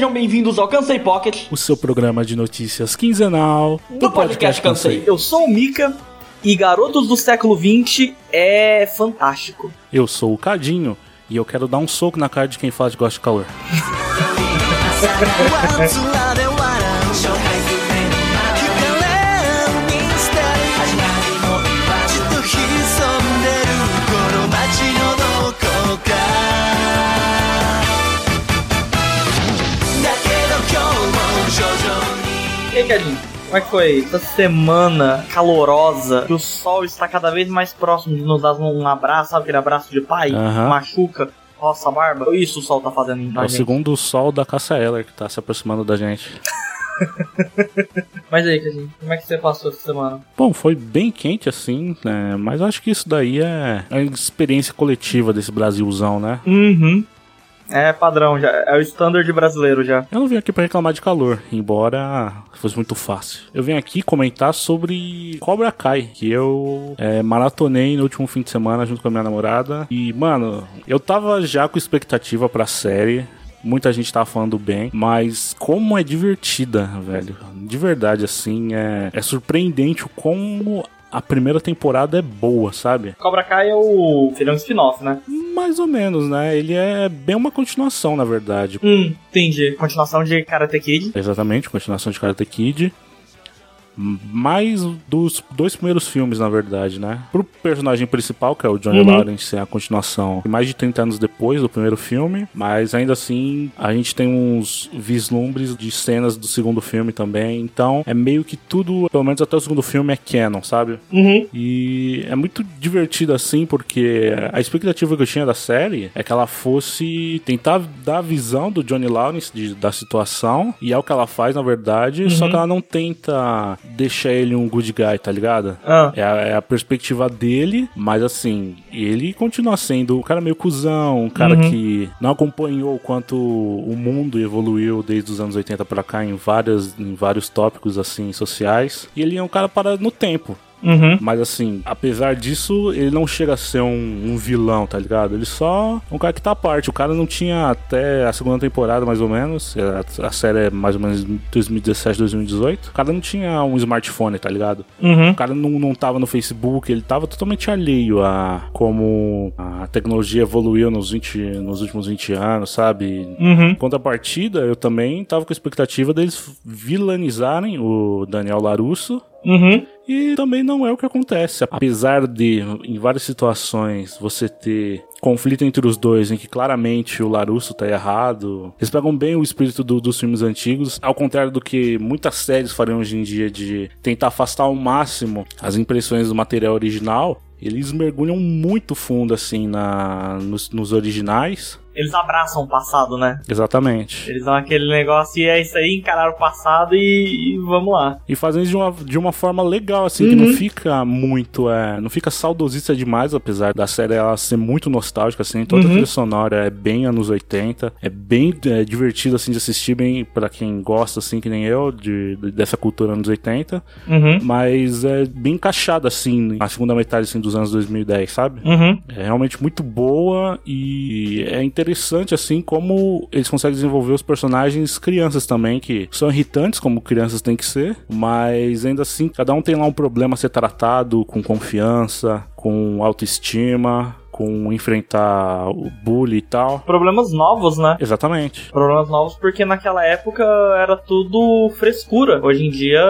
Sejam bem-vindos ao Cansei Pocket, o seu programa de notícias quinzenal do podcast Cansei. Eu sou o Mika e Garotos do Século XX é fantástico. Eu sou o Cadinho e eu quero dar um soco na cara de quem fala de gosta de calor. Cadinho? Como é que foi essa semana calorosa que o sol está cada vez mais próximo de nos dar um abraço, sabe aquele abraço de pai? Aham. Machuca, roça a barba? Isso o sol tá fazendo em É o gente. segundo sol da Caça Eller que tá se aproximando da gente. Mas aí, Cadinho, como é que você passou essa semana? Bom, foi bem quente assim, né? Mas acho que isso daí é a experiência coletiva desse Brasilzão, né? Uhum. É padrão já, é o standard brasileiro já. Eu não vim aqui pra reclamar de calor, embora fosse muito fácil. Eu vim aqui comentar sobre Cobra Kai, que eu é, maratonei no último fim de semana junto com a minha namorada. E, mano, eu tava já com expectativa pra série. Muita gente tava falando bem, mas como é divertida, velho. De verdade, assim, é, é surpreendente o como a primeira temporada é boa, sabe? Cobra Kai é o. Seria um spin-off, né? Mais ou menos, né? Ele é bem uma continuação, na verdade. Hum, entendi. Continuação de Karate Kid. Exatamente, continuação de Karate Kid. Mais dos dois primeiros filmes, na verdade, né? Pro personagem principal, que é o Johnny Uhum. Lawrence, é a continuação mais de 30 anos depois do primeiro filme. Mas ainda assim, a gente tem uns vislumbres de cenas do segundo filme também. Então, é meio que tudo, pelo menos até o segundo filme, é canon, sabe? Uhum. E é muito divertido assim, porque a expectativa que eu tinha da série é que ela fosse tentar dar a visão do Johnny Lawrence de- da situação, e é o que ela faz, na verdade, só que ela não tenta deixar ele um good guy, tá ligado? Ah. É a, é a perspectiva dele, mas assim, ele continua sendo um cara meio cuzão, um cara que não acompanhou o quanto o mundo evoluiu desde os anos 80 pra cá em, várias, em vários tópicos assim sociais. E ele é um cara parado no tempo. Uhum. Mas assim, apesar disso, ele não chega a ser um, um vilão, tá ligado? Ele só é um cara que tá à parte. O cara não tinha até a segunda temporada, mais ou menos. A, a série é mais ou menos 2017, 2018. O cara não tinha um smartphone, tá ligado? Uhum. O cara não, não tava no Facebook, ele tava totalmente alheio a como a tecnologia evoluiu nos, 20, nos últimos 20 anos, sabe? Uhum. Contrapartida, eu também tava com a expectativa deles vilanizarem o Daniel Larusso. Uhum. E também não é o que acontece. Apesar de, em várias situações, você ter conflito entre os dois, em que claramente o Larusso tá errado. Eles pegam bem o espírito do- dos filmes antigos, ao contrário do que muitas séries fariam hoje em dia de tentar afastar ao máximo as impressões do material original. Eles mergulham muito fundo, assim, na, nos, nos originais. Eles abraçam o passado, né? Exatamente. Eles dão aquele negócio e é isso aí, encararam o passado e, e vamos lá. E fazem isso de uma, de uma forma legal, assim, que não fica muito. É, não fica saudosista demais, apesar da série ela ser muito nostálgica, assim. Toda a trilha sonora é bem anos 80. É bem é, divertido, assim, de assistir, bem pra quem gosta, assim, que nem eu, de, de- dessa cultura anos 80. Uhum. Mas é bem encaixada, assim, na segunda metade, assim, dos anos 2010, sabe? Uhum. É realmente muito boa e é interessante assim como eles conseguem desenvolver os personagens crianças também, que são irritantes como crianças têm que ser, mas ainda assim cada um tem lá um problema a ser tratado com confiança, com autoestima, com enfrentar o bullying e tal. Problemas novos, né? Exatamente. Problemas novos porque naquela época era tudo frescura. Hoje em dia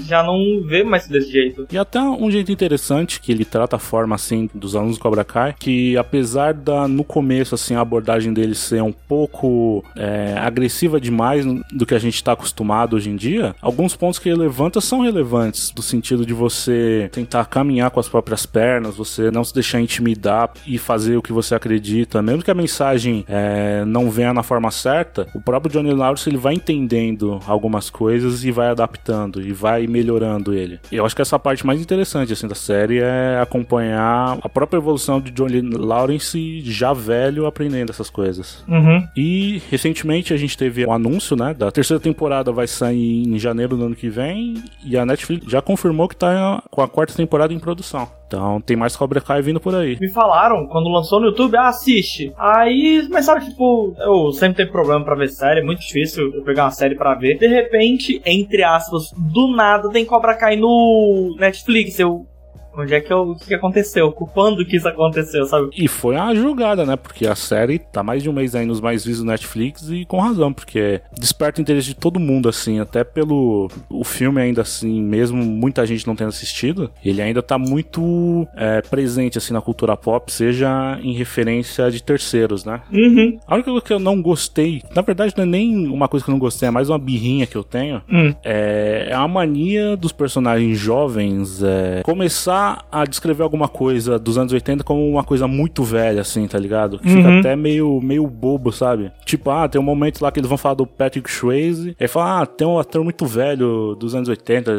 já não vê mais desse jeito. E até um jeito interessante que ele trata a forma assim dos alunos do Cobra Kai, que apesar da no começo assim a abordagem dele ser um pouco é, agressiva demais do que a gente está acostumado hoje em dia, alguns pontos que ele levanta são relevantes do sentido de você tentar caminhar com as próprias pernas, você não se deixar intimidar e fazer o que você acredita, mesmo que a mensagem é, não venha na forma certa, o próprio Johnny Lawrence ele vai entendendo algumas coisas e vai adaptando e vai melhorando ele. E eu acho que essa parte mais interessante assim da série é acompanhar a própria evolução de Johnny Lawrence já velho aprendendo essas coisas. Uhum. E recentemente a gente teve o anúncio, né, da terceira temporada vai sair em janeiro do ano que vem e a Netflix já confirmou que tá com a quarta temporada em produção. Então tem mais Cobra Kai vindo por aí. Me falaram, quando lançou no YouTube, ah, assiste. Aí, mas sabe, tipo, eu sempre tenho problema pra ver série, é muito difícil eu pegar uma série pra ver. De repente, entre aspas, do nada tem Cobra Kai no Netflix. Eu, Onde é que eu, o que, aconteceu? Quando que isso aconteceu, sabe? E foi uma jogada, né? Porque a série tá mais de um mês aí nos mais vistos do Netflix e com razão, porque desperta o interesse de todo mundo, assim, até pelo o filme ainda assim, mesmo muita gente não tendo assistido, ele ainda tá muito é, presente, assim, na cultura pop, seja em referência de terceiros, né? Uhum. A única coisa que eu não gostei, na verdade não é nem uma coisa que eu não gostei, é mais uma birrinha que eu tenho, Hum. é, é a mania dos personagens jovens é, começar a descrever alguma coisa dos anos 80 como uma coisa muito velha, assim, tá ligado? Que fica Uhum. até meio, meio bobo, sabe? Tipo, ah, tem um momento lá que eles vão falar do Patrick Swayze, aí fala, ah, tem um ator muito velho dos anos 80,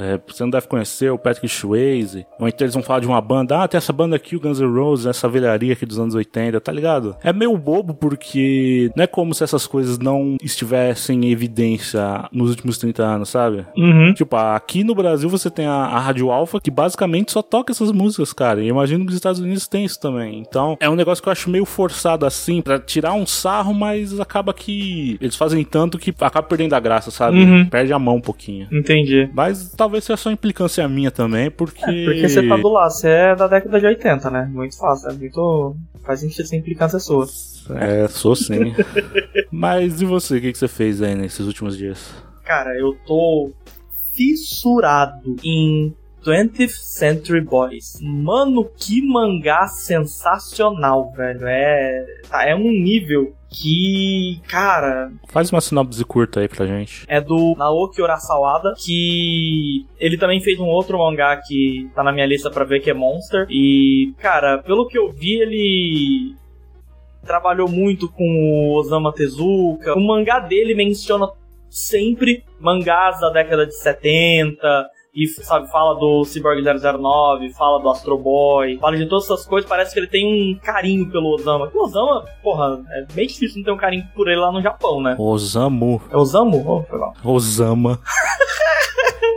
é, você não deve conhecer o Patrick Swayze. Ou então eles vão falar de uma banda, ah, tem essa banda aqui, o Guns N' Roses, essa velharia aqui dos anos 80, tá ligado? É meio bobo porque não é como se essas coisas não estivessem em evidência nos últimos 30 anos, sabe? Uhum. Tipo, aqui no Brasil você tem a, a Rádio Alfa, que basicamente só toca essas músicas, cara. E eu imagino que os Estados Unidos tem isso também. Então, é um negócio que eu acho meio forçado assim, pra tirar um sarro, mas acaba que eles fazem tanto que acaba perdendo a graça, sabe? Uhum. Perde a mão um pouquinho. Entendi. Mas talvez seja só implicância minha também, porque. É, porque você tá do lado, você é da década de 80, né? Muito fácil, é muito. Faz sentido ser implicância sua. É, sou sim. mas e você? O que, que você fez aí nesses últimos dias? Cara, eu tô fissurado em 20th Century Boys. Mano, que mangá sensacional, velho. É, tá, é um nível que, cara, Faz uma sinopse curta aí pra gente. é do Naoki Urasawa, que ele também fez um outro mangá que tá na minha lista pra ver, que é Monster. E, cara, pelo que eu vi, ele trabalhou muito com o Osamu Tezuka. O mangá dele menciona sempre mangás da década de 70. E, sabe, fala do Cyborg 009, fala do Astro Boy, fala de todas essas coisas. Parece que ele tem um carinho pelo Osama. O Osama, porra, é bem difícil não ter um carinho por ele lá no Japão, né? Osamu. É Osamu? Oh, foi mal. Osama.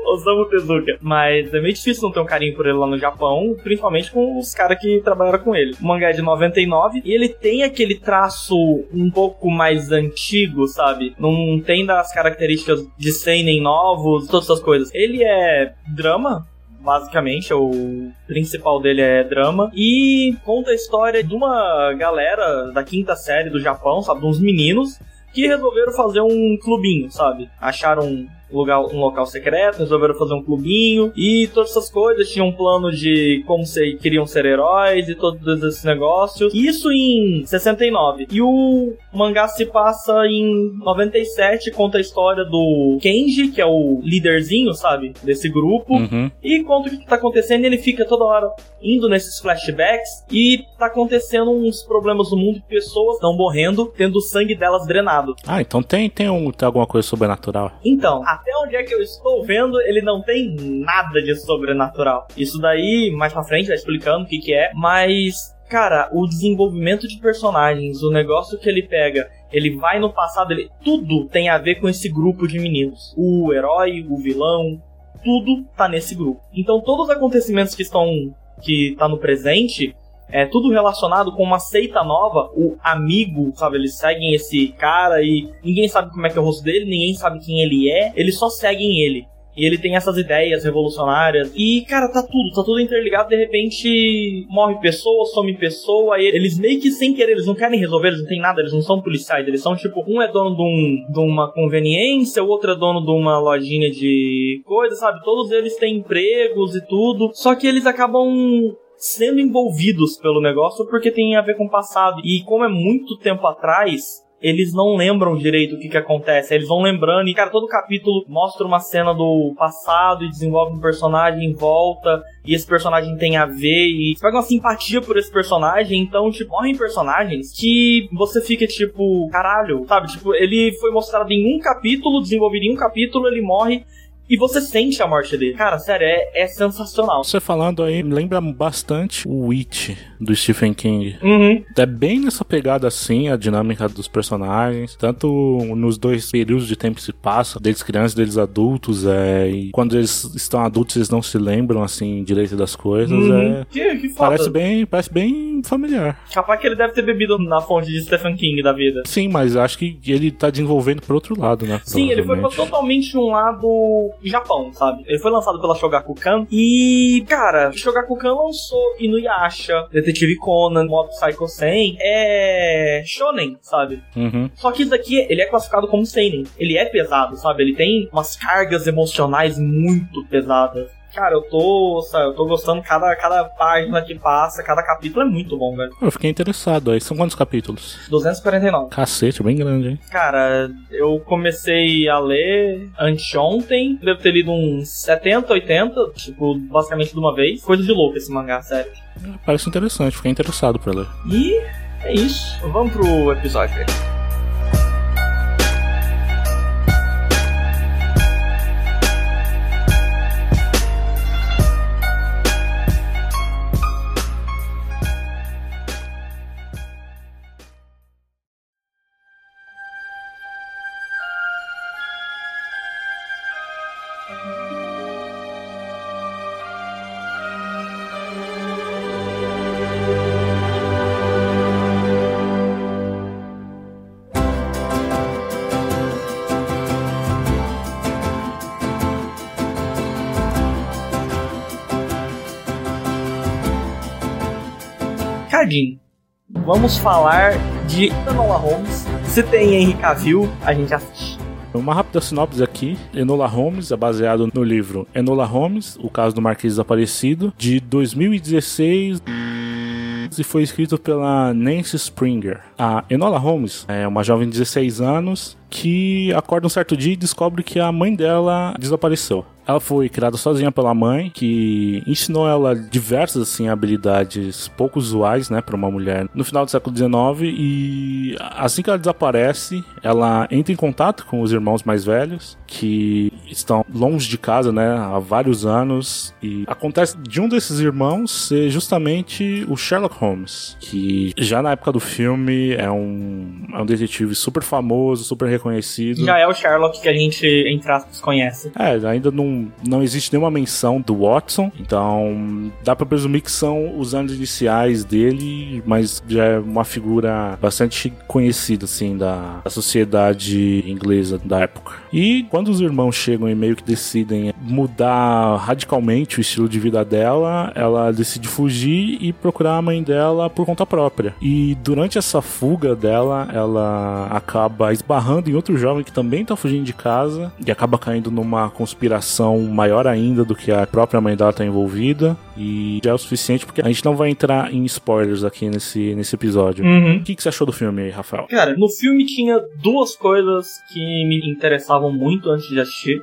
Osamu Tezuka. Mas é meio difícil não ter um carinho por ele lá no Japão, principalmente com os caras que trabalharam com ele. O mangá é de 99 e ele tem aquele traço um pouco mais antigo, sabe? Não tem das características de seinen novos, todas essas coisas. Ele é drama, basicamente, o principal dele é drama, e conta a história de uma galera da quinta série do Japão, sabe, de uns meninos, que resolveram fazer um clubinho, sabe? Acharam um lugar, um local secreto, resolveram fazer um clubinho e todas essas coisas. Tinham um plano de como ser, queriam ser heróis e todos esses negócios. Isso em 69. E o mangá se passa em 97, conta a história do Kenji, que é o líderzinho, sabe? Desse grupo. Uhum. E conta o que, tá acontecendo, e ele fica toda hora indo nesses flashbacks e tá acontecendo uns problemas no mundo, pessoas estão morrendo, tendo o sangue delas drenado. Ah, então tem, tem, um, tem alguma coisa sobrenatural. Então, até onde é que eu estou vendo, ele não tem nada de sobrenatural. Isso daí, mais pra frente, vai explicando o que que é, mas... Cara, o desenvolvimento de personagens, o negócio que ele pega, ele vai no passado, ele tudo tem a ver com esse grupo de meninos. O herói, o vilão, tudo tá nesse grupo. Então todos os acontecimentos que estão que tá no presente é tudo relacionado com uma seita nova, o amigo, sabe? Eles seguem esse cara e ninguém sabe como é que é o rosto dele, ninguém sabe quem ele é, eles só seguem ele. E ele tem essas ideias revolucionárias. E, cara, tá tudo, tá tudo interligado. De repente, morre pessoa, some pessoa. Eles meio que sem querer, eles não querem resolver, eles não tem nada, eles não são policiais. Eles são tipo, um é dono de, um, de uma conveniência, o outro é dono de uma lojinha de coisas, sabe? Todos eles têm empregos e tudo. Só que eles acabam sendo envolvidos pelo negócio porque tem a ver com o passado. E como é muito tempo atrás, eles não lembram direito o que, que acontece. Eles vão lembrando, e cara, todo capítulo mostra uma cena do passado e desenvolve um personagem em volta. E esse personagem tem a ver, e você pega uma simpatia por esse personagem, então, tipo, morrem personagens que você fica tipo, caralho, sabe? Tipo, ele foi mostrado em um capítulo, desenvolvido em um capítulo, ele morre. E você sente a morte dele. Cara, sério, é, é sensacional. Você falando aí me lembra bastante o It do Stephen King. Uhum. É bem nessa pegada assim, a dinâmica dos personagens, tanto nos dois períodos de tempo que se passa, deles crianças, deles adultos, é, e quando eles estão adultos eles não se lembram assim direito das coisas, Uhum. é, Que, que foda. parece bem, parece bem familiar. Capaz que ele deve ter bebido na fonte de Stephen King da vida. Sim, mas acho que ele tá desenvolvendo por outro lado, né? Sim, ele foi pra totalmente um lado Japão, sabe? Ele foi lançado pela Shogakukan e, cara, Shogakukan lançou Inuyasha, Detetive Conan, Mob Psycho 100, é shonen, sabe? Uhum. Só que isso daqui, ele é classificado como seinen. Ele é pesado, sabe? Ele tem umas cargas emocionais muito pesadas. Cara, eu tô, sabe, eu tô gostando cada, cada página que passa, cada capítulo é muito bom, velho. Eu fiquei interessado aí. São quantos capítulos? 249. Cacete, bem grande, hein? Cara, eu comecei a ler anteontem, devo ter lido uns 70, 80, tipo, basicamente de uma vez. Coisa de louco esse mangá, sério. Parece interessante, fiquei interessado pra ler. E é isso. Vamos pro episódio. Cardinho, vamos falar de Enola Holmes. Se tem Henry Cavill, a gente assiste. Uma rápida sinopse aqui. Enola Holmes é baseado no livro Enola Holmes, o caso do Marquês Desaparecido, de 2016 e foi escrito pela Nancy Springer. A Enola Holmes é uma jovem de 16 anos que acorda um certo dia e descobre que a mãe dela desapareceu. Ela foi criada sozinha pela mãe, que ensinou ela diversas assim habilidades pouco usuais, né, para uma mulher no final do século XIX e assim que ela desaparece, ela entra em contato com os irmãos mais velhos que estão longe de casa, né, há vários anos e acontece de um desses irmãos ser justamente o Sherlock Holmes, que já na época do filme é um é um detetive super famoso, super reconhecido. Já é o Sherlock que a gente, entre aspas, conhece. É, ainda não, não existe nenhuma menção do Watson, então dá pra presumir que são os anos iniciais dele, mas já é uma figura bastante conhecida, assim, da, da sociedade inglesa da época. E quando os irmãos chegam e meio que decidem mudar radicalmente o estilo de vida dela, ela decide fugir e procurar a mãe dela por conta própria. E durante essa fuga dela, ela acaba esbarrando em outro jovem que também tá fugindo de casa e acaba caindo numa conspiração maior ainda do que a própria mãe dela tá envolvida. E já é o suficiente porque a gente não vai entrar em spoilers aqui nesse, nesse episódio. Uhum. O que, que você achou do filme aí, Rafael? Cara, no filme tinha duas coisas que me interessavam muito antes de assistir.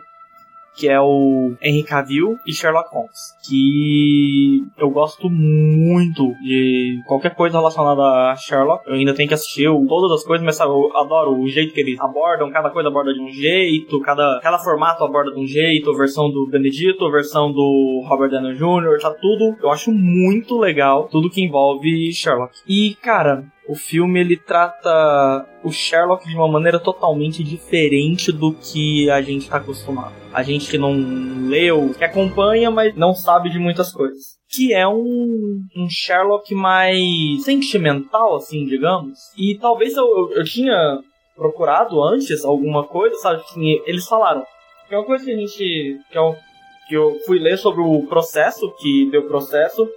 Que é o Henry Cavill e Sherlock Holmes. Que eu gosto muito de qualquer coisa relacionada a Sherlock. Eu ainda tenho que assistir todas as coisas, mas sabe, eu adoro o jeito que eles abordam. Cada coisa aborda de um jeito, cada, cada formato aborda de um jeito. A versão do Benedito, a versão do Robert Downey Jr., tá tudo. Eu acho muito legal tudo que envolve Sherlock. E, cara, o filme ele trata o Sherlock de uma maneira totalmente diferente do que a gente tá acostumado. A gente que não leu, que acompanha, mas não sabe de muitas coisas. Que é um, um Sherlock mais sentimental, assim, digamos. E talvez eu, eu, eu tinha procurado antes alguma coisa, sabe? Que eles falaram. Que é uma coisa que a gente. Que eu, que eu fui ler sobre o processo, que deu processo,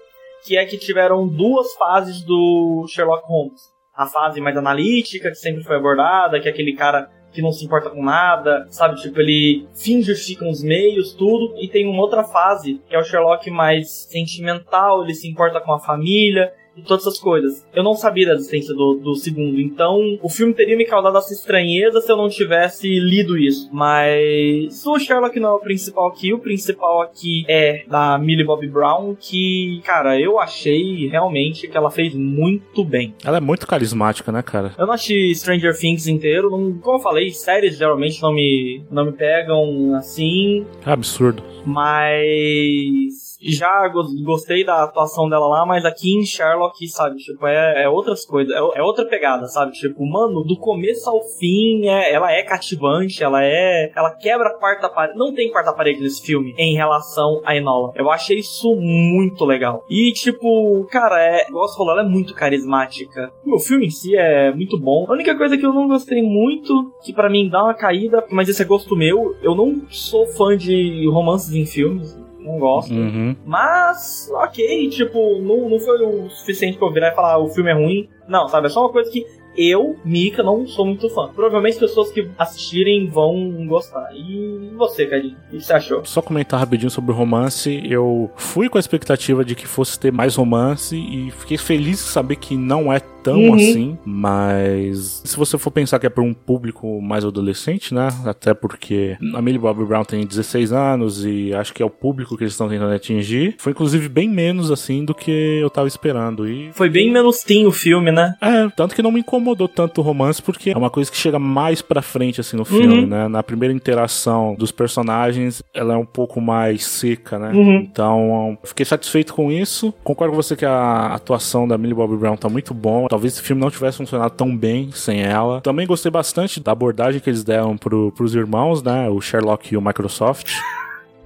que é que tiveram duas fases do Sherlock Holmes. A fase mais analítica, que sempre foi abordada, que é aquele cara que não se importa com nada, sabe? Tipo, ele fim justifica os meios, tudo. E tem uma outra fase, que é o Sherlock mais sentimental, ele se importa com a família, e todas essas coisas. Eu não sabia da existência do, do segundo, então o filme teria me causado essa estranheza se eu não tivesse lido isso. Mas o Sherlock não é o principal aqui, o principal aqui é da Millie Bobby Brown, que, cara, eu achei realmente que ela fez muito bem. Ela é muito carismática, né, cara? Eu não achei Stranger Things inteiro, não, como eu falei, séries geralmente não me, não me pegam assim. É absurdo. Mas já gostei da atuação dela lá, mas aqui em Sherlock, sabe, tipo, é, é outras coisas, é, é, outra pegada, sabe? Tipo, mano, do começo ao fim, é, ela é cativante, ela é. Ela quebra a quarta parede. Não tem quarta parede nesse filme em relação a Enola. Eu achei isso muito legal. E, tipo, cara, é. Você falou, ela é muito carismática. O filme em si é muito bom. A única coisa que eu não gostei muito, que para mim dá uma caída, mas esse é gosto meu, eu não sou fã de romances em filmes não gosto. Uhum. Mas, ok, tipo, não, não foi o suficiente pra eu virar e falar ah, o filme é ruim. Não, sabe? É só uma coisa que eu, Mika, não sou muito fã. Provavelmente as pessoas que assistirem vão gostar. E você, Cadinho? O que você achou? Só comentar rapidinho sobre o romance. Eu fui com a expectativa de que fosse ter mais romance e fiquei feliz de saber que não é tão uhum. assim, mas se você for pensar que é para um público mais adolescente, né? Até porque a Millie Bobby Brown tem 16 anos e acho que é o público que eles estão tentando atingir. Foi inclusive bem menos assim do que eu tava esperando. E foi bem menos teen o filme, né? É, tanto que não me incomodou tanto o romance porque é uma coisa que chega mais pra frente assim no filme, uhum. né? Na primeira interação dos personagens, ela é um pouco mais seca, né? Uhum. Então, fiquei satisfeito com isso. Concordo com você que a atuação da Millie Bobby Brown tá muito bom talvez esse filme não tivesse funcionado tão bem sem ela. Também gostei bastante da abordagem que eles deram pro, pros irmãos, né? O Sherlock e o Microsoft.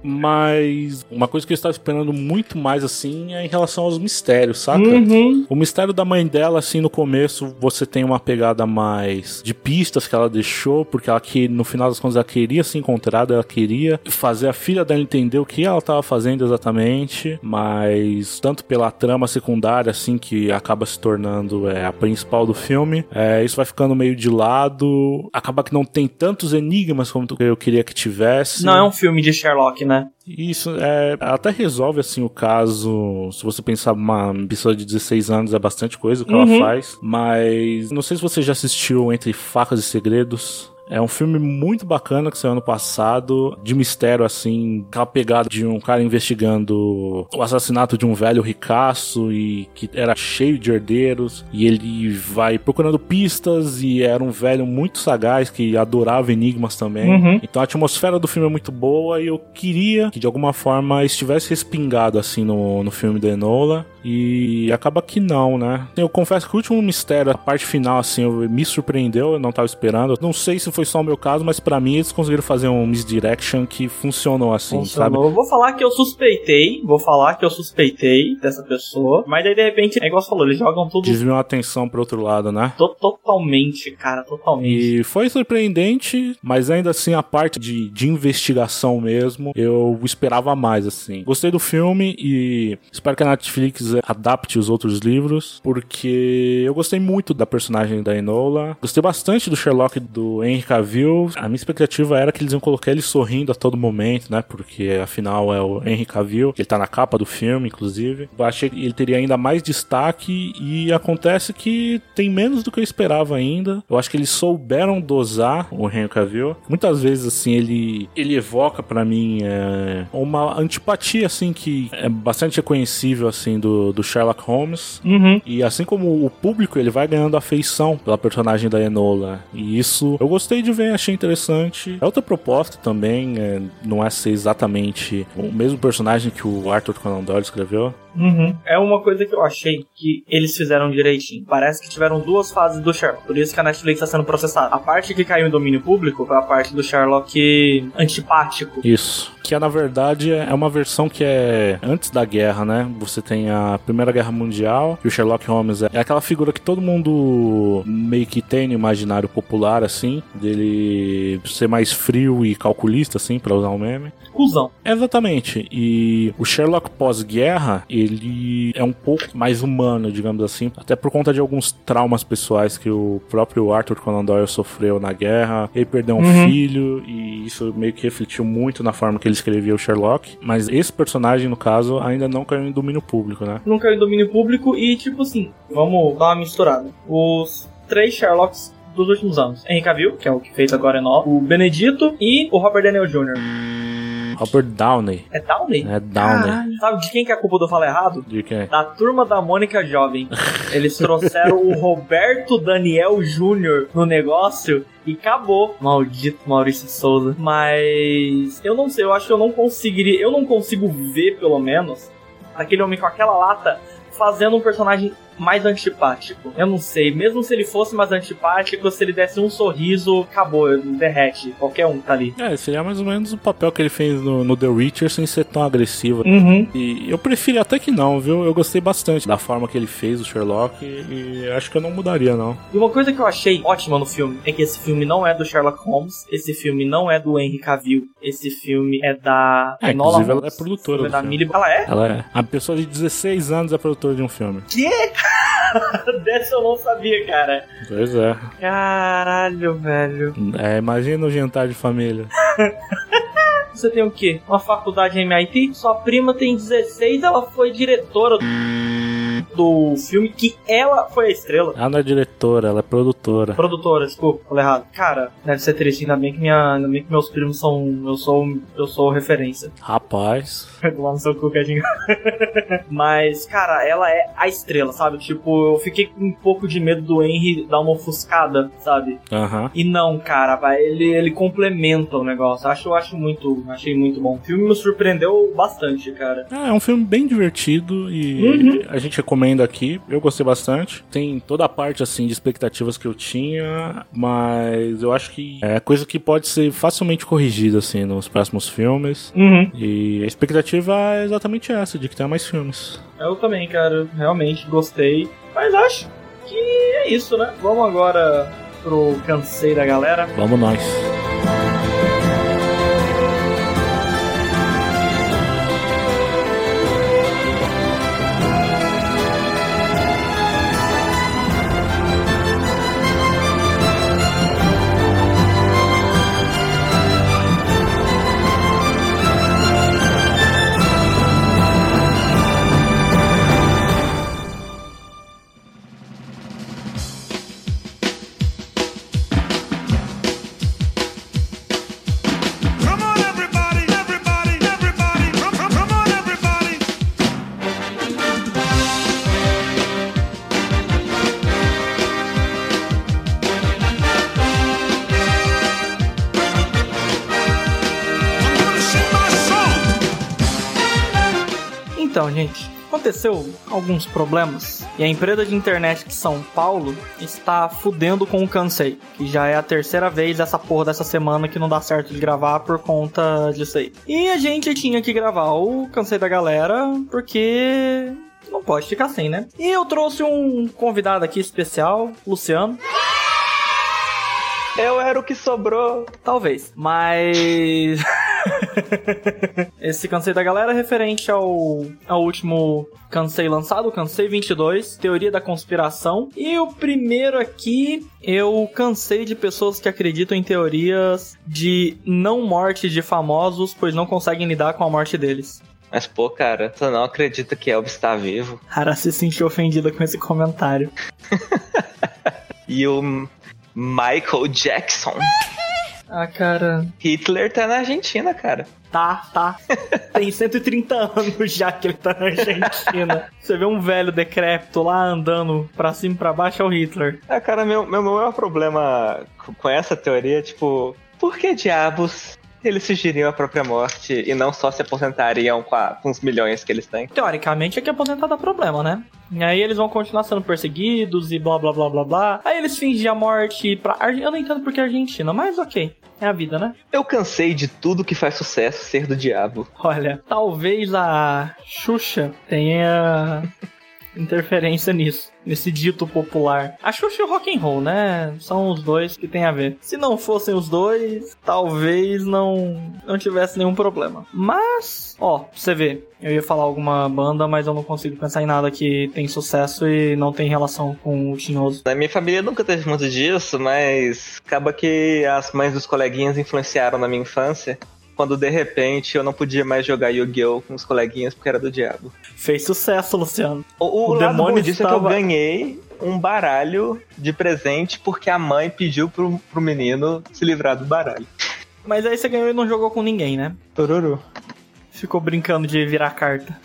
Mas uma coisa que eu estava esperando muito mais assim é em relação aos mistérios, saca? Uhum. O mistério da mãe dela, assim, no começo, você tem uma pegada mais de pistas que ela deixou, porque ela que no final das contas ela queria se encontrar, ela queria fazer a filha dela entender o que ela estava fazendo exatamente, mas tanto pela trama secundária, assim, que acaba se tornando é, a principal do filme, é, isso vai ficando meio de lado, acaba que não tem tantos enigmas como eu queria que tivesse. Não é um filme de Sherlock, né? Né? Isso, é, até resolve assim o caso. Se você pensar uma pessoa de 16 anos, é bastante coisa o que uhum. ela faz. Mas não sei se você já assistiu Entre Facas e Segredos. É um filme muito bacana que saiu ano passado, de mistério, assim, aquela pegada de um cara investigando o assassinato de um velho ricaço e que era cheio de herdeiros, e ele vai procurando pistas e era um velho muito sagaz que adorava enigmas também. Uhum. Então a atmosfera do filme é muito boa e eu queria que de alguma forma estivesse respingado assim no, no filme da Enola. E acaba que não, né? Eu confesso que o último mistério, a parte final, assim, me surpreendeu, eu não tava esperando. Não sei se foi só o meu caso, mas para mim eles conseguiram fazer um misdirection que funcionou assim, funcionou. sabe? Eu vou falar que eu suspeitei, vou falar que eu suspeitei dessa pessoa, mas daí de repente, é igual você falou, eles jogam tudo. Desviam a atenção pro outro lado, né? Totalmente, cara, totalmente. E foi surpreendente, mas ainda assim a parte de, de investigação mesmo, eu esperava mais, assim. Gostei do filme e espero que a Netflix adapte os outros livros, porque eu gostei muito da personagem da Enola. Gostei bastante do Sherlock do Henry Cavill. A minha expectativa era que eles iam colocar ele sorrindo a todo momento, né? Porque afinal é o Henry Cavill, ele tá na capa do filme, inclusive. Eu achei que ele teria ainda mais destaque e acontece que tem menos do que eu esperava ainda. Eu acho que eles souberam dosar o Henry Cavill. Muitas vezes, assim, ele, ele evoca para mim é, uma antipatia, assim, que é bastante reconhecível, assim, do, do, Sherlock Holmes. Uhum. E assim como o público, ele vai ganhando afeição pela personagem da Enola. E isso eu gostei de ver, achei interessante. É outra proposta também, é, não é ser exatamente o mesmo personagem que o Arthur Conan Doyle escreveu. Uhum. É uma coisa que eu achei que eles fizeram direitinho. Parece que tiveram duas fases do Sherlock. Por isso que a Netflix está sendo processada. A parte que caiu em domínio público foi a parte do Sherlock antipático. Isso. Que é, na verdade, é uma versão que é antes da guerra, né? Você tem a Primeira Guerra Mundial e o Sherlock Holmes é, é aquela figura que todo mundo meio que tem no imaginário popular, assim, dele ser mais frio e calculista, assim, para usar um meme. Cusão. Exatamente. E o Sherlock pós-guerra, ele é um pouco mais humano, digamos assim, até por conta de alguns traumas pessoais que o próprio Arthur Conan Doyle sofreu na guerra. Ele perdeu um uhum. filho e isso meio que refletiu muito na forma que ele escrevia o Sherlock. Mas esse personagem, no caso, ainda não caiu em domínio público, né? Não caiu em domínio público e, tipo assim, vamos dar uma misturada. Os três Sherlocks dos últimos anos. Henry Cavill, que é o que fez agora é novo, o Benedito e o Robert Daniel Jr. Robert Downey. É Downey? É Downey. Caralho. Sabe de quem que é a culpa do Fala Errado? De quem? Da turma da Mônica Jovem. Eles trouxeram o Roberto Daniel Jr. no negócio e acabou. Maldito Maurício Souza. Mas eu não sei, eu acho que eu não conseguiria, eu não consigo ver pelo menos aquele homem com aquela lata fazendo um personagem mais antipático. Eu não sei, mesmo se ele fosse mais antipático, se ele desse um sorriso, acabou, derrete. Qualquer um tá ali. É, seria mais ou menos o papel que ele fez no, no The Witcher sem ser tão agressivo. Uhum. E eu prefiro até que não, viu? Eu gostei bastante da forma que ele fez o Sherlock e, e acho que eu não mudaria, não. E uma coisa que eu achei ótima no filme é que esse filme não é do Sherlock Holmes, esse filme não é do Henry Cavill, esse filme é da é, inclusive ela é produtora. É da Millie... Ela é? Ela é. A pessoa de 16 anos é produtora de um filme. Que? Dessa eu não sabia, cara. Pois é. Caralho, velho. É, imagina o jantar de família. Você tem o quê? Uma faculdade em MIT? Sua prima tem 16, ela foi diretora do filme que ela foi a estrela. Ela não é diretora, ela é produtora. Produtora, desculpa, falei errado. Cara, deve ser triste, ainda bem que, minha, ainda bem que meus primos são. Eu sou, eu sou referência. Rapaz. Lá no seu cu, Mas, cara, ela é a estrela, sabe? Tipo, eu fiquei com um pouco de medo do Henry dar uma ofuscada, sabe? Aham. E não, cara, vai, ele, ele complementa o negócio. Acho, acho muito. Achei muito bom. O filme me surpreendeu bastante, cara. É, é um filme bem divertido e uhum. a gente recomendo aqui. Eu gostei bastante. Tem toda a parte assim de expectativas que eu tinha, mas eu acho que é coisa que pode ser facilmente corrigida assim nos próximos filmes. Uhum. E a expectativa é exatamente essa, de que tenha mais filmes. Eu também, cara, realmente gostei. Mas acho que é isso, né? Vamos agora pro cansei da galera. Vamos nós. Aconteceu alguns problemas e a empresa de internet de São Paulo está fudendo com o Cansei, que já é a terceira vez essa porra dessa semana que não dá certo de gravar por conta disso aí. E a gente tinha que gravar o Cansei da Galera porque não pode ficar sem, né? E eu trouxe um convidado aqui especial, Luciano. Eu era o que sobrou. Talvez, mas. Esse cansei da galera é referente ao, ao último cansei lançado, cansei 22, Teoria da Conspiração. E o primeiro aqui, eu cansei de pessoas que acreditam em teorias de não morte de famosos, pois não conseguem lidar com a morte deles. Mas, pô, cara, tu não acredita que Elvis está vivo? Cara, se sentiu ofendida com esse comentário. e o Michael Jackson. Ah, cara. Hitler tá na Argentina, cara. Tá, tá. Tem 130 anos já que ele tá na Argentina. Você vê um velho decrépito lá andando pra cima e pra baixo é o Hitler. Ah, cara, meu, meu maior problema com essa teoria, tipo, por que diabos eles sugeriam a própria morte e não só se aposentariam com, a, com os milhões que eles têm. Teoricamente é que aposentar dá problema, né? E aí eles vão continuar sendo perseguidos e blá blá blá blá blá. Aí eles fingem a morte pra. Eu não entendo porque é Argentina, mas ok. É a vida, né? Eu cansei de tudo que faz sucesso ser do diabo. Olha, talvez a Xuxa tenha interferência nisso, nesse dito popular. A Xuxa e o rock and roll, né? São os dois que tem a ver. Se não fossem os dois, talvez não não tivesse nenhum problema. Mas, ó, você vê, eu ia falar alguma banda, mas eu não consigo pensar em nada que tem sucesso e não tem relação com o Tinhoso. Na minha família nunca teve muito disso, mas acaba que as mães dos coleguinhas influenciaram na minha infância quando de repente eu não podia mais jogar Yu-Gi-Oh! com os coleguinhas porque era do diabo. Fez sucesso, Luciano. O, o, o lado bom disso estava... é que eu ganhei um baralho de presente porque a mãe pediu pro, pro menino se livrar do baralho. Mas aí você ganhou e não jogou com ninguém, né? Toruru. Ficou brincando de virar carta.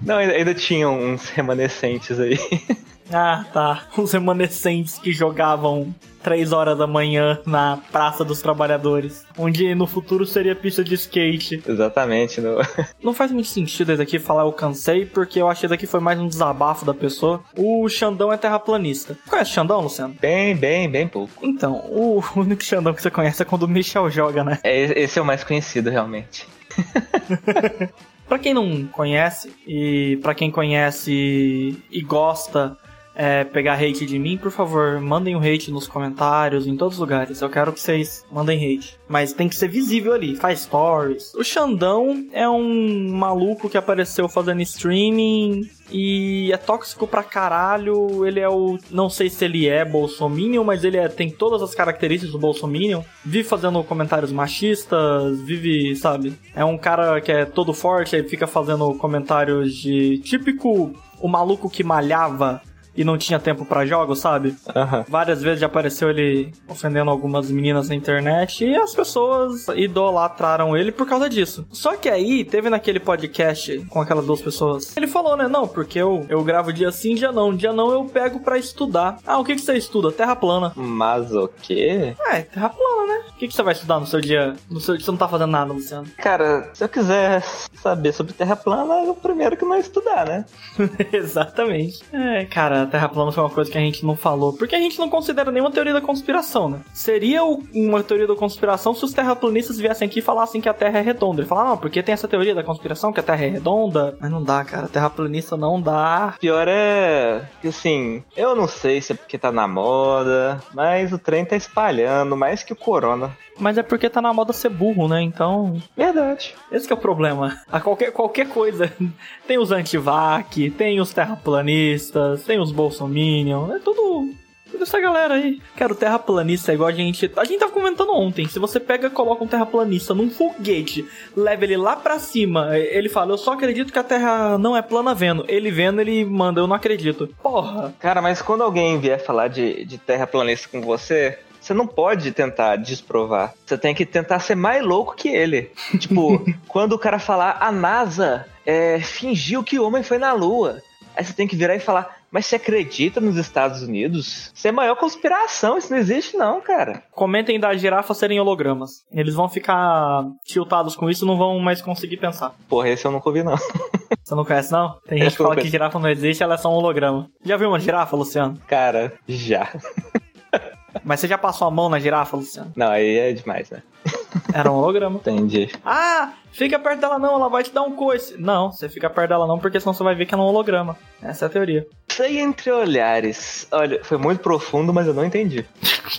Não, ainda tinham uns remanescentes aí. Ah, tá. Os remanescentes que jogavam 3 horas da manhã na Praça dos Trabalhadores. Onde no futuro seria pista de skate. Exatamente. No... Não faz muito sentido isso aqui falar eu cansei, porque eu achei que daqui foi mais um desabafo da pessoa. O Xandão é terraplanista. Conhece o Xandão, Luciano? Bem, bem, bem pouco. Então, o único Xandão que você conhece é quando o Michel joga, né? É, esse é o mais conhecido, realmente. Para quem não conhece e para quem conhece e gosta é, pegar hate de mim, por favor, mandem o um hate nos comentários, em todos os lugares. Eu quero que vocês mandem hate. Mas tem que ser visível ali, faz stories. O Xandão é um maluco que apareceu fazendo streaming e é tóxico pra caralho. Ele é o. Não sei se ele é Bolsominion, mas ele é, tem todas as características do Bolsominion. Vive fazendo comentários machistas, vive, sabe? É um cara que é todo forte, aí fica fazendo comentários de típico o maluco que malhava e não tinha tempo para jogos, sabe? Uhum. Várias vezes já apareceu ele ofendendo algumas meninas na internet e as pessoas idolatraram ele por causa disso. Só que aí, teve naquele podcast com aquelas duas pessoas, ele falou, né? Não, porque eu, eu gravo dia sim, dia não. Dia não eu pego para estudar. Ah, o que, que você estuda? Terra plana. Mas o quê? É, terra plana, né? O que, que você vai estudar no seu dia? No seu, você não tá fazendo nada, Luciano. Cara, se eu quiser saber sobre terra plana, o primeiro que não é estudar, né? Exatamente. É, cara, Terra plana foi uma coisa que a gente não falou, porque a gente não considera nenhuma teoria da conspiração, né? Seria uma teoria da conspiração se os terraplanistas viessem aqui e falassem que a Terra é redonda. Ele fala, não, porque tem essa teoria da conspiração que a Terra é redonda. Mas não dá, cara. Terraplanista não dá. Pior é que, assim, eu não sei se é porque tá na moda, mas o trem tá espalhando mais que o corona. Mas é porque tá na moda ser burro, né? Então. Verdade. Esse é o problema. A qualquer, qualquer coisa. Tem os antivac, tem os terraplanistas, tem os bolsominion. É tudo toda essa galera aí. Quero terraplanista, é igual a gente. A gente tava comentando ontem. Se você pega e coloca um terraplanista num foguete, leva ele lá pra cima, ele fala: Eu só acredito que a Terra não é plana vendo. Ele vendo, ele manda: Eu não acredito. Porra. Cara, mas quando alguém vier falar de, de terraplanista com você, você não pode tentar desprovar. Você tem que tentar ser mais louco que ele. Tipo, quando o cara falar a NASA é, fingiu que o homem foi na Lua. Aí você tem que virar e falar, mas você acredita nos Estados Unidos? Isso é maior conspiração, isso não existe não, cara. Comentem da girafa serem hologramas. Eles vão ficar tiltados com isso e não vão mais conseguir pensar. Porra, esse eu nunca ouvi não. Você não conhece não? Tem gente que fala que girafa não existe, ela é só um holograma. Já viu uma girafa, Luciano? Cara, já. Mas você já passou a mão na girafa, Luciano? Não, aí é demais, né? Era um holograma. Entendi. Ah, fica perto dela não, ela vai te dar um coice. Não, você fica perto dela não, porque senão você vai ver que ela é um holograma. Essa é a teoria. Sei entre olhares. Olha, foi muito profundo, mas eu não entendi.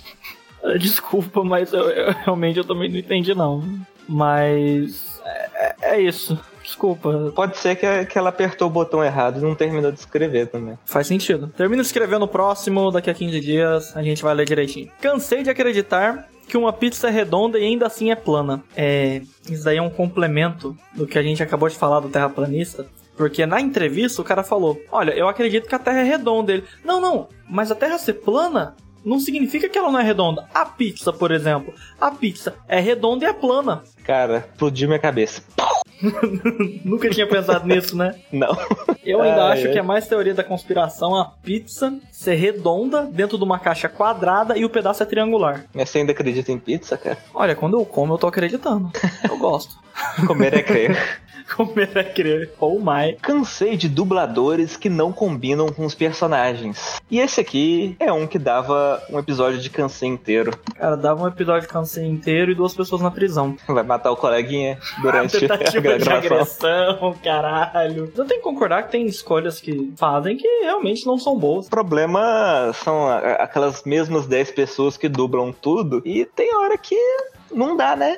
Desculpa, mas eu, eu, realmente eu também não entendi não. Mas é, é, é isso. Desculpa. Pode ser que, que ela apertou o botão errado e não terminou de escrever também. Faz sentido. Termina de escrever no próximo, daqui a 15 dias a gente vai ler direitinho. Cansei de acreditar que uma pizza é redonda e ainda assim é plana. É, isso daí é um complemento do que a gente acabou de falar do terraplanista. Porque na entrevista o cara falou: Olha, eu acredito que a Terra é redonda. Ele, não, não, mas a Terra ser plana não significa que ela não é redonda. A pizza, por exemplo, a pizza é redonda e é plana. Cara, explodiu minha cabeça. Nunca tinha pensado nisso, né? Não. Eu ainda acho que é mais teoria da conspiração a pizza ser redonda dentro de uma caixa quadrada e o pedaço é triangular. Mas você ainda acredita em pizza, cara? Olha, quando eu como, eu tô acreditando. Eu gosto. Comer é crer. Comer a criança. Oh my. Cansei de dubladores que não combinam com os personagens. E esse aqui é um que dava um episódio de cansei inteiro. Cara, dava um episódio de cansei inteiro e duas pessoas na prisão. Vai matar o coleguinha durante a Tentativa de gravação. agressão, caralho. Eu tenho que concordar que tem escolhas que fazem que realmente não são boas. O problema são a- aquelas mesmas 10 pessoas que dublam tudo e tem hora que não dá, né?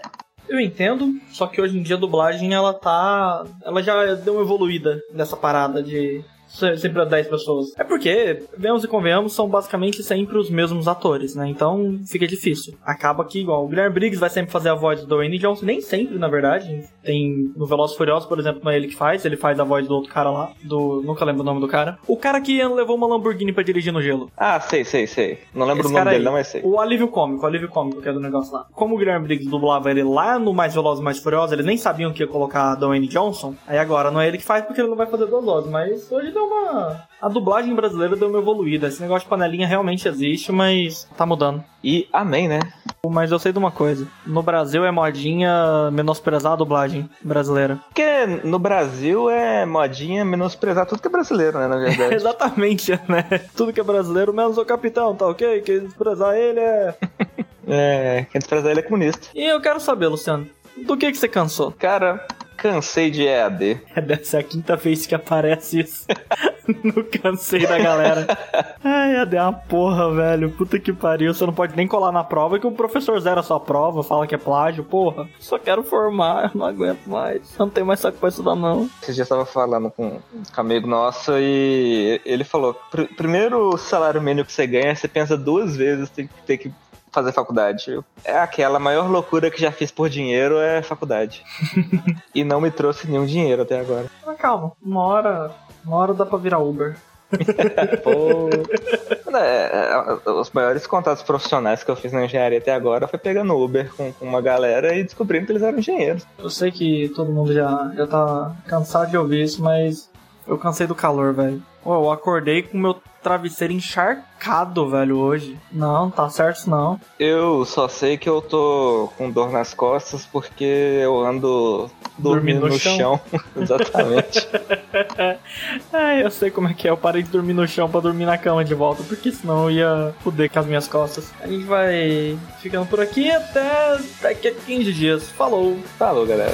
Eu entendo, só que hoje em dia a dublagem ela tá. Ela já deu uma evoluída nessa parada de sempre as 10 pessoas. É porque, vemos e convenhamos, são basicamente sempre os mesmos atores, né? Então fica difícil. Acaba que, igual, o Guilherme Briggs vai sempre fazer a voz do Dwayne Johnson, nem sempre, na verdade. Tem no Velozes e Furiosos, por exemplo, não é ele que faz, ele faz a voz do outro cara lá, do. Nunca lembro o nome do cara. O cara que levou uma Lamborghini pra dirigir no gelo. Ah, sei, sei, sei. Não lembro Esse o nome dele, aí. não, mas sei. O alívio cômico, o alívio cômico que é do negócio lá. Como o Guilherme Briggs dublava ele lá no Mais Velozes e Mais Furiosos, eles nem sabiam que ia colocar a Dwayne Johnson. Aí agora não é ele que faz porque ele não vai fazer duas vozes. Mas hoje deu uma... A dublagem brasileira deu uma evoluída. Esse negócio de panelinha realmente existe, mas tá mudando. E amém, né? Mas eu sei de uma coisa. No Brasil é modinha menosprezar a dublagem brasileira. Porque no Brasil é modinha menosprezar tudo que é brasileiro, né, na verdade. Exatamente, né? Tudo que é brasileiro, menos o capitão, tá ok? Quem desprezar ele é... é, quem desprezar ele é comunista. E eu quero saber, Luciano, do que que você cansou? Cara, cansei de EAD. Deve ser a quinta vez que aparece isso. no cansei da galera. Ai, AD é uma porra, velho. Puta que pariu. Você não pode nem colar na prova que o professor zera a sua prova, fala que é plágio. Porra, só quero formar, não aguento mais. Eu não tenho mais saco pra estudar, não. Esse dia eu tava falando com um amigo nosso e ele falou: "Pr- primeiro salário mínimo que você ganha, você pensa duas vezes tem que ter que fazer faculdade. É aquela maior loucura que já fiz por dinheiro é faculdade. e não me trouxe nenhum dinheiro até agora. Mas calma, uma hora. Uma hora dá pra virar Uber. Pô. É, é, os maiores contatos profissionais que eu fiz na engenharia até agora foi pegando Uber com, com uma galera e descobrindo que eles eram engenheiros. Eu sei que todo mundo já, já tá cansado de ouvir isso, mas eu cansei do calor, velho. Eu acordei com meu travesseiro encharcado, velho, hoje. Não, tá certo não. Eu só sei que eu tô com dor nas costas porque eu ando dormindo, no no chão. Exatamente. É, eu sei como é que é. Eu parei de dormir no chão pra dormir na cama de volta, porque senão eu ia fuder com as minhas costas. A gente vai ficando por aqui até daqui a 15 dias. Falou! Falou, galera.